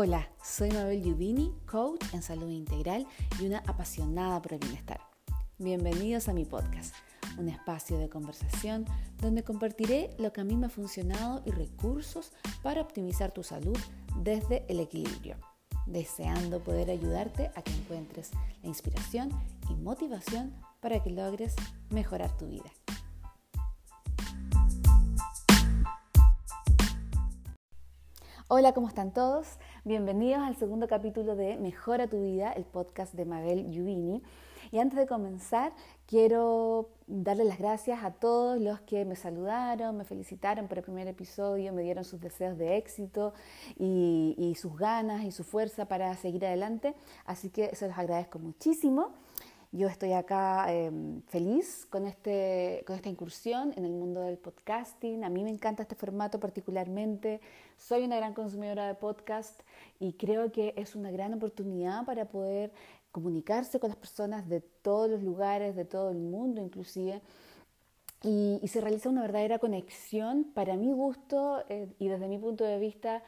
Hola, soy Mabel Giubini, coach en salud integral y una apasionada por el bienestar. Bienvenidos a mi podcast, un espacio de conversación donde compartiré lo que a mí me ha funcionado y recursos para optimizar tu salud desde el equilibrio, deseando poder ayudarte a que encuentres la inspiración y motivación para que logres mejorar tu vida. Hola, ¿cómo están todos? Bienvenidos al segundo capítulo de Mejora tu vida, el podcast de Mabel Yubini. Y antes de comenzar, quiero darle las gracias a todos los que me saludaron, me felicitaron por el primer episodio, me dieron sus deseos de éxito y, sus ganas y su fuerza para seguir adelante. Así que se los agradezco muchísimo. Yo estoy acá em, feliz con, este, con esta incursión en el mundo del podcasting. A mí me encanta este formato particularmente. Soy una gran consumidora de podcast y creo que es una gran oportunidad para poder comunicarse con las personas de todos los lugares, de todo el mundo inclusive. Y, se realiza una verdadera conexión para mi gusto eh, y desde mi punto de vista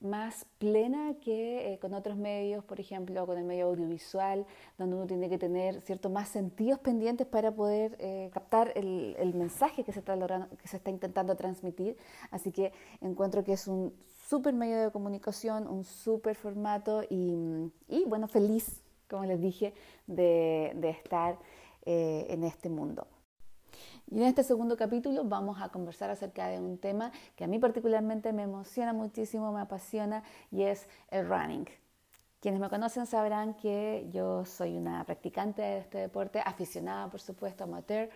más plena que eh, con otros medios, por ejemplo, con el medio audiovisual, donde uno tiene que tener cierto más sentidos pendientes para poder eh, captar el, mensaje que se, está logrando, que se está intentando transmitir. Así que encuentro que es un súper medio de comunicación, un súper formato y, bueno, feliz, como les dije, de, de estar eh, en este mundo. Y en este segundo capítulo vamos a conversar acerca de un tema que a mí particularmente me emociona muchísimo, me apasiona y es el running. Quienes me conocen sabrán que yo soy una practicante de este deporte, aficionada por supuesto, amateur,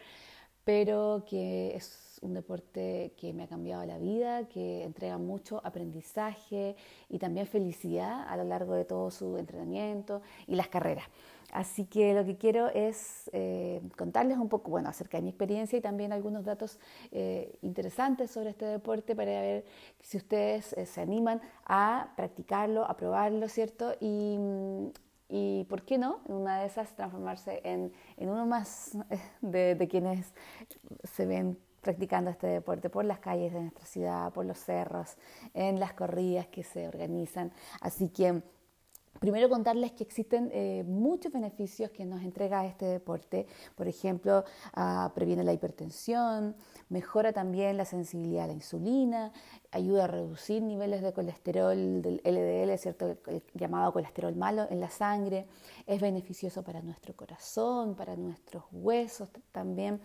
pero que es un deporte que me ha cambiado la vida, que entrega mucho aprendizaje y también felicidad a lo largo de todo su entrenamiento y las carreras. Así que lo que quiero es eh, contarles un poco, bueno, acerca de mi experiencia y también algunos datos eh, interesantes sobre este deporte para ver si ustedes eh, se animan a practicarlo, a probarlo, ¿cierto? Y, y por qué no, en una de esas transformarse en, en uno más de, de quienes se ven practicando este deporte por las calles de nuestra ciudad, por los cerros, en las corridas que se organizan. Así que Primero contarles que existen eh, muchos beneficios que nos entrega este deporte. Por ejemplo, ah, previene la hipertensión, mejora también la sensibilidad a la insulina, ayuda a reducir niveles de colesterol del LDL, ¿cierto? el llamado colesterol malo en la sangre. Es beneficioso para nuestro corazón, para nuestros huesos también.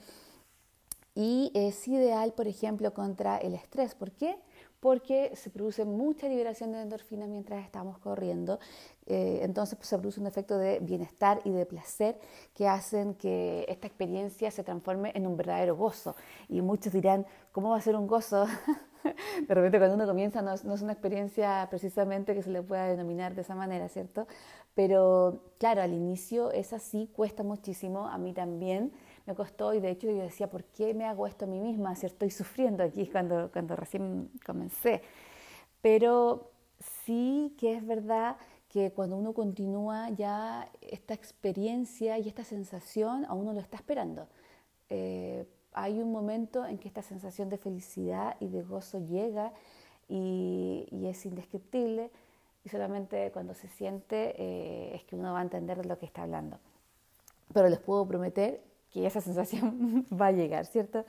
Y es ideal, por ejemplo, contra el estrés. ¿Por qué? Porque se produce mucha liberación de endorfinas mientras estamos corriendo. Eh, entonces pues, se produce un efecto de bienestar y de placer que hacen que esta experiencia se transforme en un verdadero gozo. Y muchos dirán, ¿cómo va a ser un gozo? de repente cuando uno comienza no es, no es, una experiencia precisamente que se le pueda denominar de esa manera, ¿cierto? Pero claro, al inicio es así, cuesta muchísimo, a mí también me costó y de hecho yo decía, ¿por qué me hago esto a mí misma? Si estoy sufriendo aquí cuando, cuando recién comencé. Pero sí que es verdad que cuando uno continúa ya esta experiencia y esta sensación a uno lo está esperando. Eh, hay un momento en que esta sensación de felicidad y de gozo llega y, es indescriptible y solamente cuando se siente eh, es que uno va a entender de lo que está hablando. Pero les puedo prometer que esa sensación va a llegar, ¿cierto?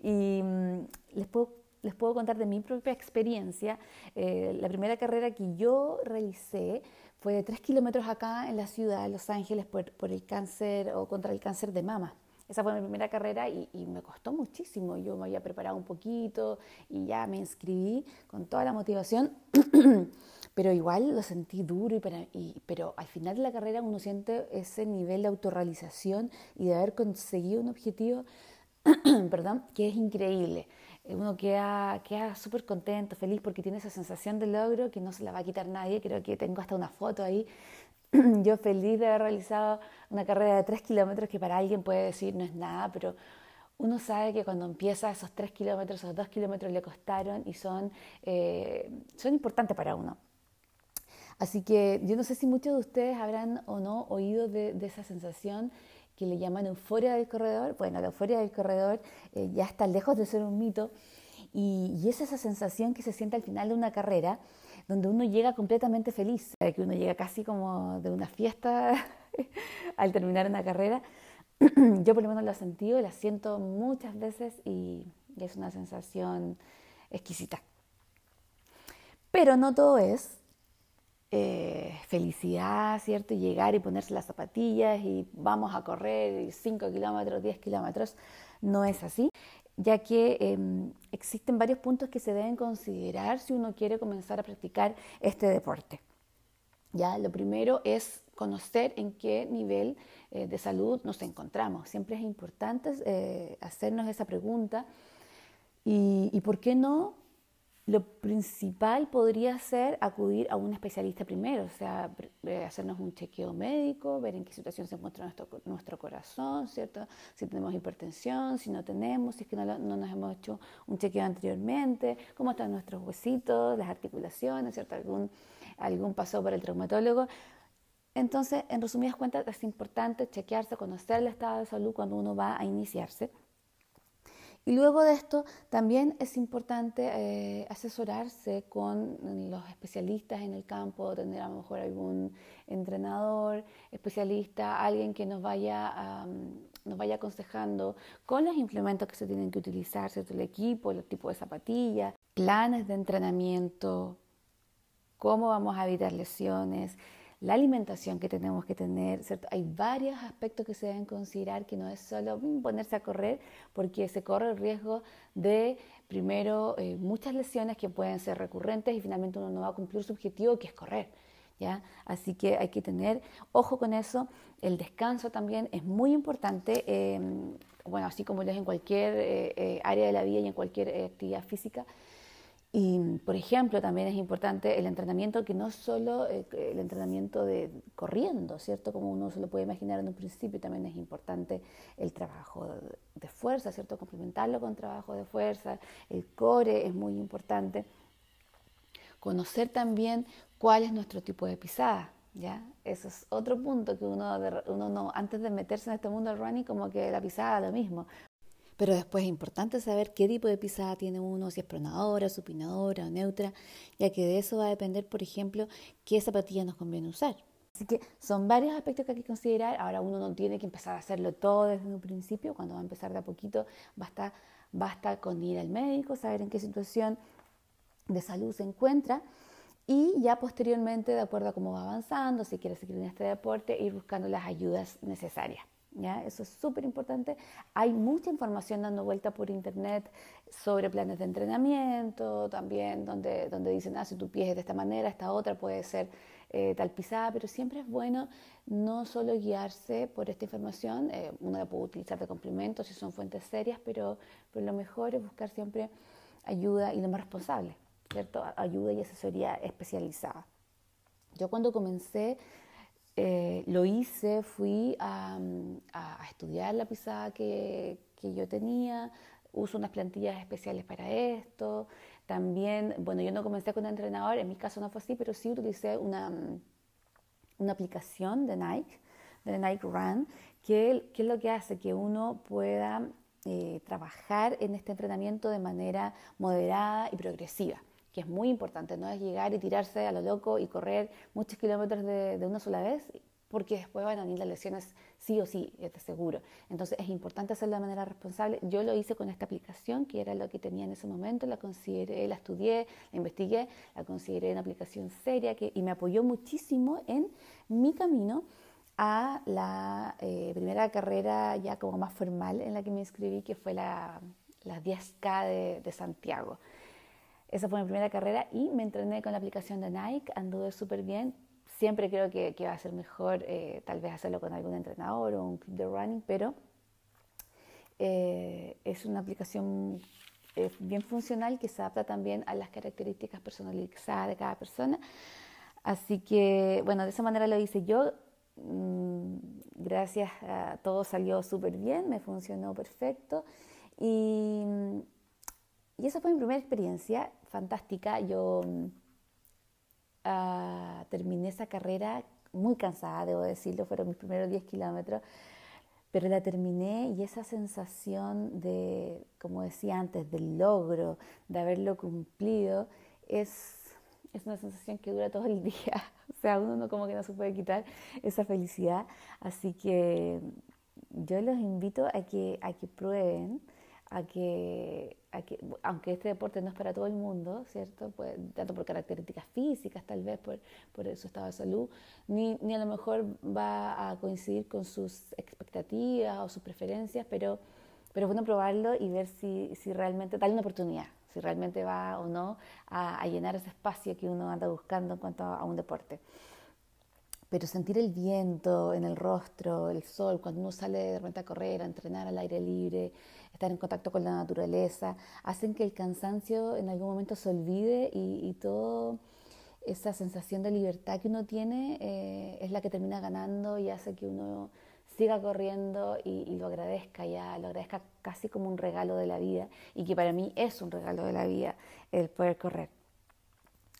Y mm, les puedo, les puedo contar de mi propia experiencia. Eh, la primera carrera que yo realicé fue de tres kilómetros acá en la ciudad de Los Ángeles por, por, el cáncer o contra el cáncer de mama. Esa fue mi primera carrera y, y, me costó muchísimo. Yo me había preparado un poquito y ya me inscribí con toda la motivación. pero igual lo sentí duro, y, pero al final de la carrera uno siente ese nivel de autorrealización y de haber conseguido un objetivo, perdón, que es increíble. Uno queda, queda súper contento, feliz, porque tiene esa sensación de logro que no se la va a quitar nadie. Creo que tengo hasta una foto ahí. Yo feliz de haber realizado una carrera de tres kilómetros que para alguien puede decir no es nada, pero uno sabe que cuando empieza esos tres kilómetros, esos dos kilómetros le costaron y son, eh, son importantes para uno. Así que yo no sé si muchos de ustedes habrán o no oído de, esa sensación que le llaman euforia del corredor. Bueno, la euforia del corredor eh, ya está lejos de ser un mito y, es esa sensación que se siente al final de una carrera donde uno llega completamente feliz, que uno llega casi como de una fiesta al terminar una carrera. Yo por lo menos lo he sentido, la siento muchas veces y es una sensación exquisita. Pero no todo es eh, felicidad, ¿cierto? Llegar y ponerse las zapatillas y vamos a correr 5 kilómetros, 10 kilómetros. No es así, ya que em, existen varios puntos que se deben considerar si uno quiere comenzar a practicar este deporte. Ya, lo primero es conocer en qué nivel eh, de salud nos encontramos. Siempre es importante eh, hacernos esa pregunta y, y, ¿por qué no lo principal podría ser acudir a un especialista primero, o sea, eh, hacernos un chequeo médico, ver en qué situación se encuentra nuestro, nuestro corazón, ¿cierto? Si tenemos hipertensión, si no tenemos, si es que no, no, nos hemos hecho un chequeo anteriormente, cómo están nuestros huesitos, las articulaciones, ¿cierto? Algún, algún paso por el traumatólogo. Entonces, en resumidas cuentas, es importante chequearse, conocer el estado de salud cuando uno va a iniciarse. Y luego de esto también es importante eh, asesorarse con los especialistas en el campo, tener a lo mejor algún entrenador, especialista, alguien que nos vaya, nos vaya aconsejando con los implementos que se tienen que utilizar, ¿cierto? el equipo, el tipo de zapatillas, planes de entrenamiento, cómo vamos a evitar lesiones, la alimentación que tenemos que tener, ¿cierto? Hay varios aspectos que se deben considerar que no es solo mm, ponerse a correr, porque se corre el riesgo de, primero, eh, muchas lesiones que pueden ser recurrentes y finalmente uno no va a cumplir su objetivo, que es correr. ¿Ya? Así que hay que tener ojo con eso. El descanso también es muy importante, em, bueno, así como lo es en cualquier eh, eh, área de la vida y en cualquier actividad física. Y, por ejemplo, también es importante el entrenamiento, que no solo eh, el entrenamiento de corriendo, ¿cierto? Como uno se lo puede imaginar en un principio, también es importante el trabajo de fuerza, ¿cierto? Complementarlo con trabajo de fuerza. El core es muy importante. Conocer también cuál es nuestro tipo de pisada, ¿ya? Eso es otro punto que uno, uno no, antes de meterse en este mundo del running, como que la pisada lo mismo. Pero después es importante saber qué tipo de pisada tiene uno, si es pronadora, supinadora o neutra, ya que de eso va a depender, por ejemplo, qué zapatilla nos conviene usar. Así que son varios aspectos que hay que considerar. Ahora uno no tiene que empezar a hacerlo todo desde un principio. Cuando va a empezar de a poquito, basta, basta con ir al médico, saber en qué situación de salud se encuentra y ya posteriormente, de acuerdo a cómo va avanzando, si quiere seguir en este deporte, ir buscando las ayudas necesarias. Eso es súper importante. Hay mucha información dando vuelta por internet sobre planes de entrenamiento, también donde, donde dicen, ah, si tu pie es de esta manera, esta otra puede ser eh, tal pisada, pero siempre es bueno no solo guiarse por esta información, eh, uno la puede utilizar de complemento si son fuentes serias, pero, pero lo mejor es buscar siempre ayuda y lo más responsable, ¿cierto? Ayuda y asesoría especializada. Yo cuando comencé eh, lo hice, fui a, estudiar la pisada que, yo tenía, uso unas plantillas especiales para esto. También, bueno, yo no comencé con un entrenador, en mi caso no fue así, pero sí utilicé una, una aplicación de Nike, de Nike Run, que, es lo que hace que uno pueda eh, trabajar en este entrenamiento de manera moderada y progresiva que es muy importante, no es llegar y tirarse a lo loco y correr muchos kilómetros de, una sola vez, porque después van a venir las lesiones sí o sí, es seguro. Entonces es importante hacerlo de manera responsable. Yo lo hice con esta aplicación, que era lo que tenía en ese momento, la consideré, la estudié, la investigué, la consideré una aplicación seria que, y me apoyó muchísimo en mi camino a la eh, primera carrera ya como más formal en la que me inscribí, que fue la, 10K de, de Santiago. Esa fue mi primera carrera y me entrené con la aplicación de Nike, anduve súper bien. Siempre creo que, va a ser mejor eh, tal vez hacerlo con algún entrenador o un club de running, pero eh, es una aplicación eh, bien funcional que se adapta también a las características personalizadas de cada persona. Así que, bueno, de esa manera lo hice yo. Mm, gracias a todo salió súper bien, me funcionó perfecto. Y, y esa fue mi primera experiencia fantástica. Yo mm, ah, terminé esa carrera muy cansada, debo decirlo, fueron mis primeros 10 kilómetros, pero la terminé y esa sensación de, como decía antes, del logro, de haberlo cumplido, es, es una sensación que dura todo el día. O sea, uno no como que no se puede quitar esa felicidad. Así que yo los invito a que, a que prueben, a que, a que, aunque este deporte no es para todo el mundo, ¿cierto? Pues, tanto por características físicas, tal vez por, por su estado de salud, ni, ni a lo mejor va a coincidir con sus expectativas o sus preferencias, pero, pero es bueno probarlo y ver si, si realmente, darle una oportunidad, si realmente va o no a, llenar ese espacio que uno anda buscando en cuanto a, un deporte. Pero sentir el viento en el rostro, el sol, cuando uno sale de repente a correr, a entrenar al aire libre, estar en contacto con la naturaleza, hacen que el cansancio en algún momento se olvide y, y toda esa sensación de libertad que uno tiene eh, es la que termina ganando y hace que uno siga corriendo y, lo agradezca ya, lo agradezca casi como un regalo de la vida y que para mí es un regalo de la vida el poder correr.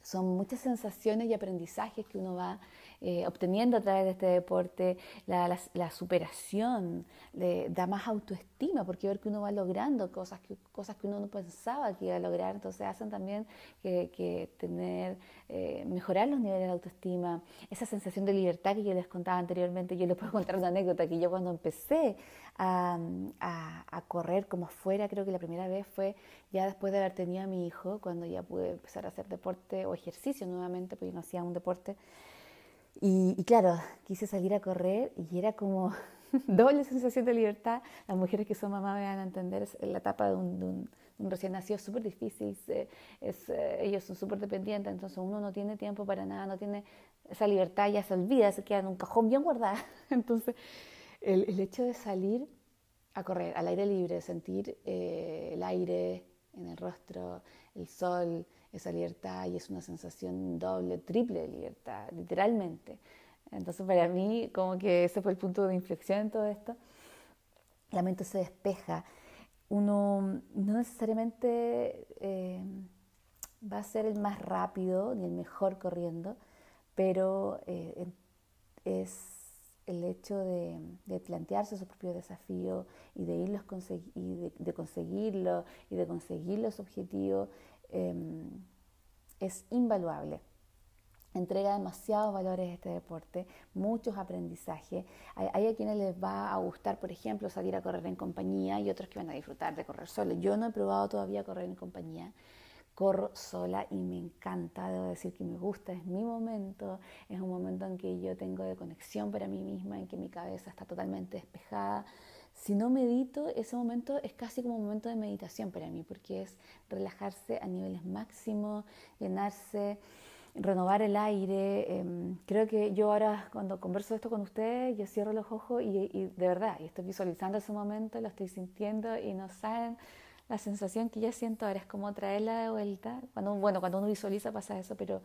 Son muchas sensaciones y aprendizajes que uno va eh, obteniendo a través de este deporte, la, superación, da más autoestima, porque ver que uno va logrando cosas que, cosas que uno no pensaba que iba a lograr, entonces hacen también que, tener, eh, mejorar los niveles de autoestima, esa sensación de libertad que yo les contaba anteriormente, yo les puedo contar una anécdota, que yo cuando empecé a, a correr como fuera, creo que la primera vez fue ya después de haber tenido a mi hijo, cuando ya pude empezar a hacer deporte o ejercicio nuevamente, porque yo no hacía un deporte, y, claro, quise salir a correr y era como doble sensación de libertad. Las mujeres que son mamás me van a entender, es la etapa de un, recién nacido súper difícil, es, eh, ellos son súper dependientes, entonces uno no tiene tiempo para nada, no tiene esa libertad, ya se olvida, se queda en un cajón bien guardada. Entonces, el, el hecho de salir a correr al aire libre, sentir eh, el aire en el rostro, el sol, esa libertad y es una sensación doble, triple de libertad, literalmente. Entonces para mí como que ese fue el punto de inflexión en todo esto. La mente se despeja. Uno no necesariamente eh, va a ser el más rápido ni el mejor corriendo, pero eh, es el hecho de, plantearse su propio desafío y de, irlos y de, conseguirlo y de conseguir los objetivos Em, es invaluable. Entrega demasiados valores este deporte, muchos aprendizajes. Hay, a quienes les va a gustar, por ejemplo, salir a correr en compañía y otros que van a disfrutar de correr solo. Yo no he probado todavía correr en compañía. Corro sola y me encanta, debo decir que me gusta, es mi momento, es un momento en que yo tengo de conexión para mí misma, en que mi cabeza está totalmente despejada, si no medito, ese momento es casi como un momento de meditación para mí, porque es relajarse a niveles máximos, llenarse, renovar el aire. Em, creo que yo ahora cuando converso esto con ustedes, yo cierro los ojos y, de verdad, y estoy visualizando ese momento, lo estoy sintiendo y no saben la sensación que ya siento ahora, es como traerla de vuelta. Cuando, bueno, cuando uno visualiza pasa eso, pero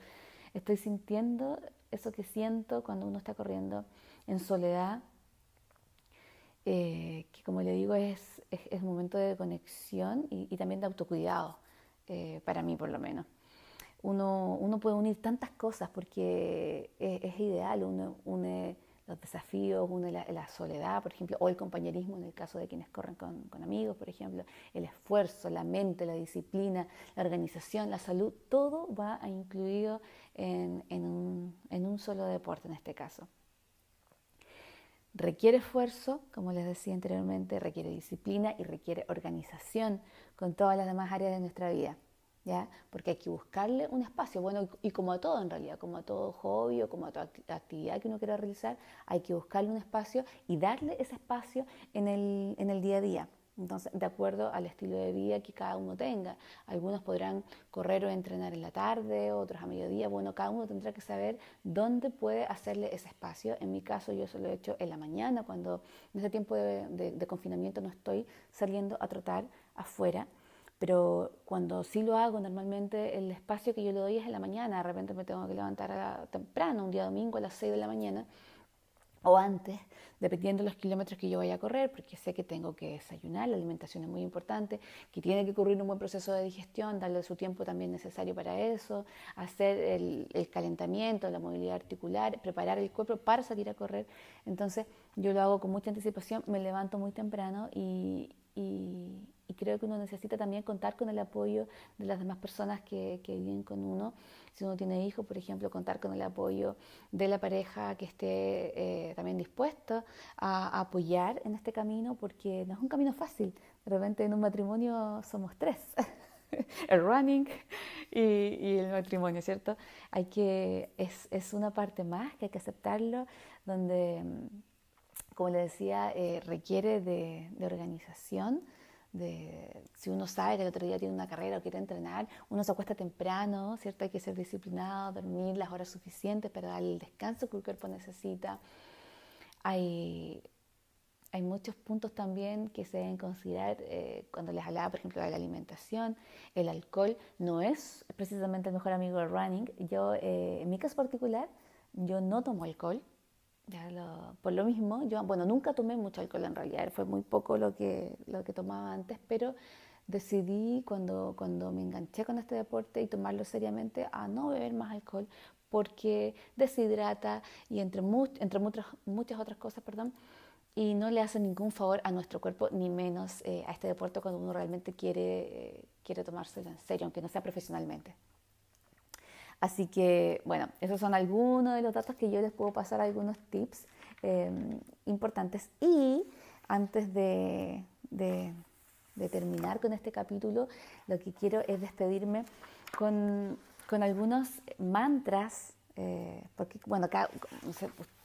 estoy sintiendo eso que siento cuando uno está corriendo en soledad eh, que como le digo es, es, un momento de conexión y, también de autocuidado, eh, para mí por lo menos. Uno, uno, puede unir tantas cosas porque es, ideal, uno une los desafíos, une la, soledad, por ejemplo, o el compañerismo en el caso de quienes corren con, con, amigos, por ejemplo, el esfuerzo, la mente, la disciplina, la organización, la salud, todo va incluido en, en, un, en un solo deporte en este caso. Requiere esfuerzo, como les decía anteriormente, requiere disciplina y requiere organización con todas las demás áreas de nuestra vida. ¿Ya? Porque hay que buscarle un espacio, bueno, y como a todo en realidad, como a todo hobby o como a toda actividad que uno quiera realizar, hay que buscarle un espacio y darle ese espacio en el, en el día a día. Entonces, de acuerdo al estilo de vida que cada uno tenga. Algunos podrán correr o entrenar en la tarde, otros a mediodía. Bueno, cada uno tendrá que saber dónde puede hacerle ese espacio. En mi caso, yo eso lo he hecho en la mañana, cuando en ese tiempo de, confinamiento no estoy saliendo a trotar afuera. Pero cuando sí lo hago, normalmente el espacio que yo le doy es en la mañana. De repente me tengo que levantar temprano, un día domingo a las 6 de la mañana o antes, dependiendo de los kilómetros que yo vaya a correr, porque sé que tengo que desayunar, la alimentación es muy importante, que tiene que ocurrir un buen proceso de digestión, darle su tiempo también necesario para eso, hacer el, calentamiento, la movilidad articular, preparar el cuerpo para salir a correr. Entonces yo lo hago con mucha anticipación, me levanto muy temprano y, creo que uno necesita también contar con el apoyo de las demás personas que, que viven con uno. Si uno tiene hijos, por ejemplo, contar con el apoyo de la pareja que esté eh, también dispuesta a, apoyar en este camino, porque no es un camino fácil. De repente en un matrimonio somos tres. el running y, el matrimonio, ¿cierto? Hay que, es, es, una parte más que hay que aceptarlo, donde como le decía, eh, requiere de, organización. De, si uno sabe que el otro día tiene una carrera o quiere entrenar, uno se acuesta temprano, ¿cierto? Hay que ser disciplinado, dormir las horas suficientes para dar el descanso que el cuerpo necesita. Hay, hay muchos puntos también que se deben considerar eh, cuando les hablaba, por ejemplo, de la alimentación. El alcohol no es precisamente el mejor amigo del running. Yo, eh, en mi caso particular, yo no tomo alcohol, por lo mismo, yo, bueno, nunca tomé mucho alcohol en realidad, fue muy poco lo que, lo que tomaba antes, pero decidí cuando, cuando me enganché con este deporte y tomarlo seriamente a no beber más alcohol porque deshidrata y entre, entre muchas, muchas otras cosas, perdón, y no le hace ningún favor a nuestro cuerpo, ni menos eh, a este deporte cuando uno realmente quiere, eh, quiere tomárselo en serio, aunque no sea profesionalmente. Así que, bueno, esos son algunos de los datos que yo les puedo pasar, algunos tips em, importantes. Y antes de, terminar con este capítulo, lo que quiero es despedirme con, algunos mantras, eh, porque, bueno,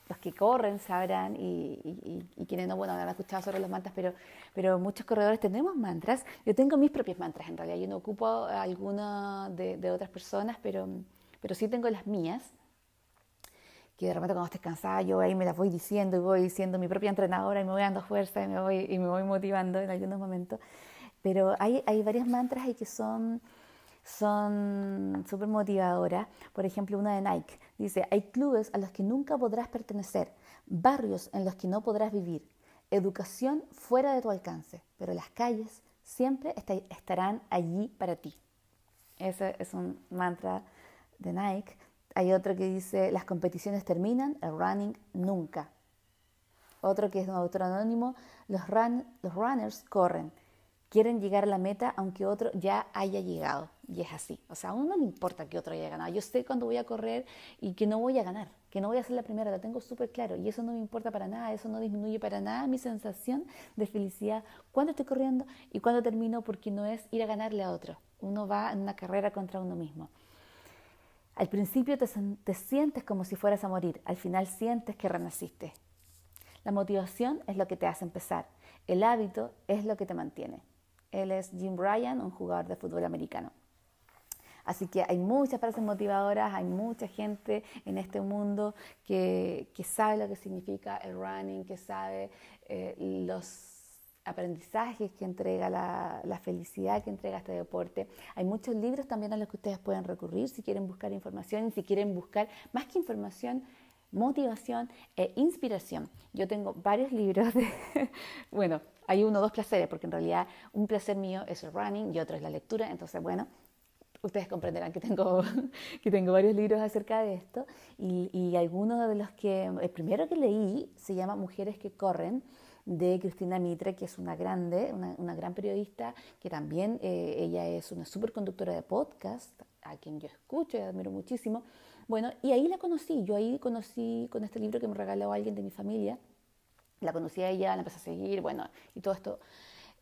los que corren sabrán y, quienes no, bueno, han escuchado sobre los mantras, pero, pero muchos corredores tenemos mantras. Yo tengo mis propios mantras en realidad, yo no ocupo algunos de, de otras personas, pero pero sí tengo las mías, que de repente cuando estés cansada yo ahí me las voy diciendo y voy diciendo mi propia entrenadora y me voy dando fuerza y me voy, y me voy motivando en algunos momentos. Pero hay, hay varias mantras ahí que son son súper motivadoras. Por ejemplo, una de Nike dice, hay clubes a los que nunca podrás pertenecer, barrios en los que no podrás vivir, educación fuera de tu alcance, pero las calles siempre estarán allí para ti. Ese es un mantra de Nike. Hay otro que dice, las competiciones terminan, el running nunca. Otro que es un autor anónimo, los, runners corren, quieren llegar a la meta aunque otro ya haya llegado. Y es así. O sea, a uno no le importa que otro haya ganado. Yo sé cuándo voy a correr y que no voy a ganar, que no voy a ser la primera, lo tengo súper claro. Y eso no me importa para nada, eso no disminuye para nada mi sensación de felicidad cuando estoy corriendo y cuando termino, porque no es ir a ganarle a otro. Uno va en una carrera contra uno mismo. Al principio te, sientes como si fueras a morir, al final sientes que renaciste. La motivación es lo que te hace empezar, el hábito es lo que te mantiene. Él es Jim Bryan, un jugador de fútbol americano. Así que hay muchas frases motivadoras, hay mucha gente en este mundo que, sabe lo que significa el running, que sabe eh, los aprendizajes que entrega la, felicidad que entrega este deporte. Hay muchos libros también a los que ustedes pueden recurrir si quieren buscar información si quieren buscar más que información, motivación e inspiración. Yo tengo varios libros de, bueno, hay uno o dos placeres, porque en realidad un placer mío es el running y otro es la lectura, entonces bueno, ustedes comprenderán que tengo, que tengo varios libros acerca de esto y, y algunos de los que, el primero que leí se llama Mujeres que corren, de Cristina Mitre, que es una grande, una, gran periodista, que también eh, ella es una superconductora de podcast, a quien yo escucho y admiro muchísimo. Bueno, y ahí la conocí, yo ahí conocí con este libro que me regaló alguien de mi familia, la conocí a ella, la empecé a seguir, bueno, y todo esto.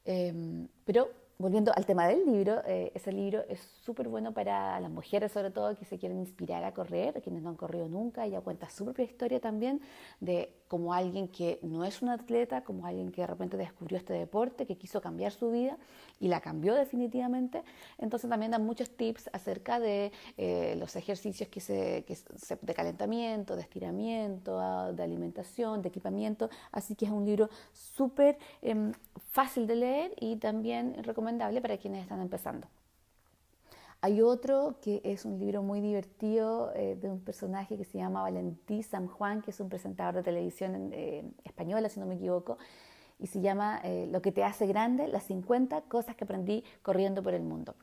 Em, pero volviendo al tema del libro, eh, ese libro es súper bueno para las mujeres, sobre todo, que se quieren inspirar a correr, quienes no han corrido nunca. Ella cuenta su propia historia también de como alguien que no es un atleta, como alguien que de repente descubrió este deporte, que quiso cambiar su vida y la cambió definitivamente. Entonces también dan muchos tips acerca de eh, los ejercicios que se, de calentamiento, de estiramiento, de alimentación, de equipamiento. Así que es un libro súper em, fácil de leer y también recomendable para quienes están empezando. Hay otro que es un libro muy divertido eh, de un personaje que se llama Valentí San Juan, que es un presentador de televisión eh, española, si no me equivoco, y se llama eh, Lo que te hace grande, las 50 cosas que aprendí corriendo por el mundo.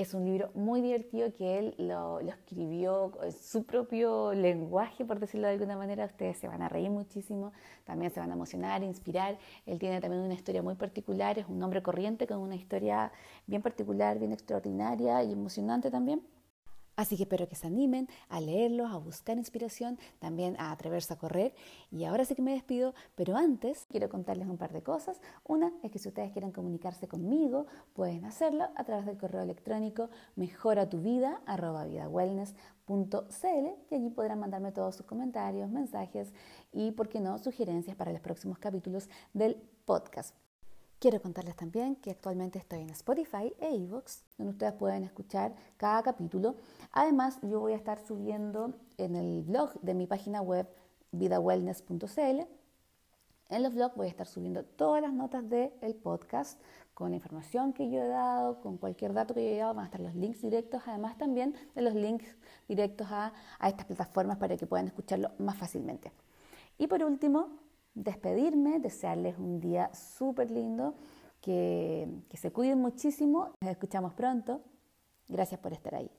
Es un libro muy divertido que él lo, escribió en su propio lenguaje, por decirlo de alguna manera. Ustedes se van a reír muchísimo, también se van a emocionar, inspirar. Él tiene también una historia muy particular, es un hombre corriente con una historia bien particular, bien extraordinaria y emocionante también. Así que espero que se animen a leerlos, a buscar inspiración, también a atreverse a correr. Y ahora sí que me despido, pero antes quiero contarles un par de cosas. Una es que si ustedes quieren comunicarse conmigo, pueden hacerlo a través del correo electrónico mejoratuvida.vidawellness.cl y allí podrán mandarme todos sus comentarios, mensajes y, por qué no, sugerencias para los próximos capítulos del podcast. Quiero contarles también que actualmente estoy en Spotify e iVoox, donde ustedes pueden escuchar cada capítulo. Además, yo voy a estar subiendo en el blog de mi página web vidawellness.cl. En los blogs voy a estar subiendo todas las notas del podcast con la información que yo he dado, con cualquier dato que yo he dado, van a estar los links directos, además también de los links directos a, a estas plataformas para que puedan escucharlo más fácilmente. Y por último, despedirme, desearles un día súper lindo, que, que se cuiden muchísimo. Nos escuchamos pronto. Gracias por estar ahí.